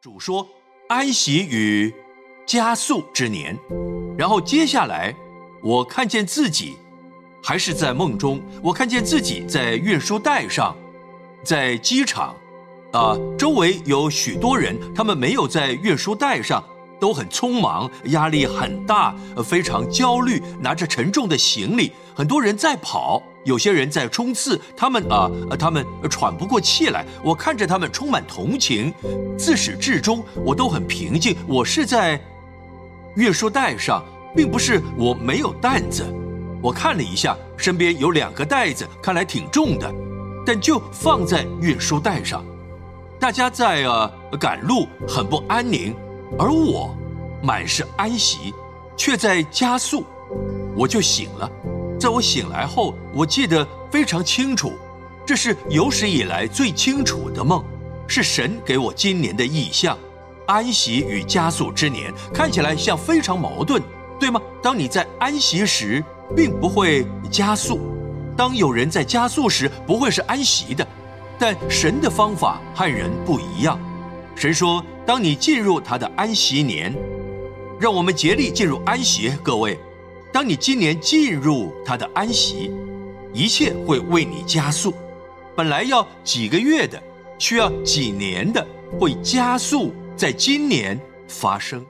主说安息与加速之年，然后接下来我看见自己还是在梦中，我看见自己在运输带上，在机场，啊，周围有许多人，他们没有在运输带上，都很匆忙，压力很大，非常焦虑，拿着沉重的行李，很多人在跑。有些人在冲刺，他们啊，他们喘不过气来。我看着他们充满同情，自始至终我都很平静。我是在运输带上，并不是我没有担子。我看了一下，身边有两个袋子，看来挺重的，但就放在运输带上。大家在呃赶路，很不安宁，而我满是安息，却在加速。我就醒了。在我醒来后，我记得非常清楚，这是有史以来最清楚的梦，是神给我今年的意象。安息与加速之年看起来像非常矛盾，对吗？当你在安息时，并不会加速；当有人在加速时，不会是安息的。但神的方法和人不一样。神说：“当你进入他的安息年，让我们竭力进入安息。”各位。当你今年进入他的安息，一切会为你加速。本来要几个月的，需要几年的，会加速在今年发生。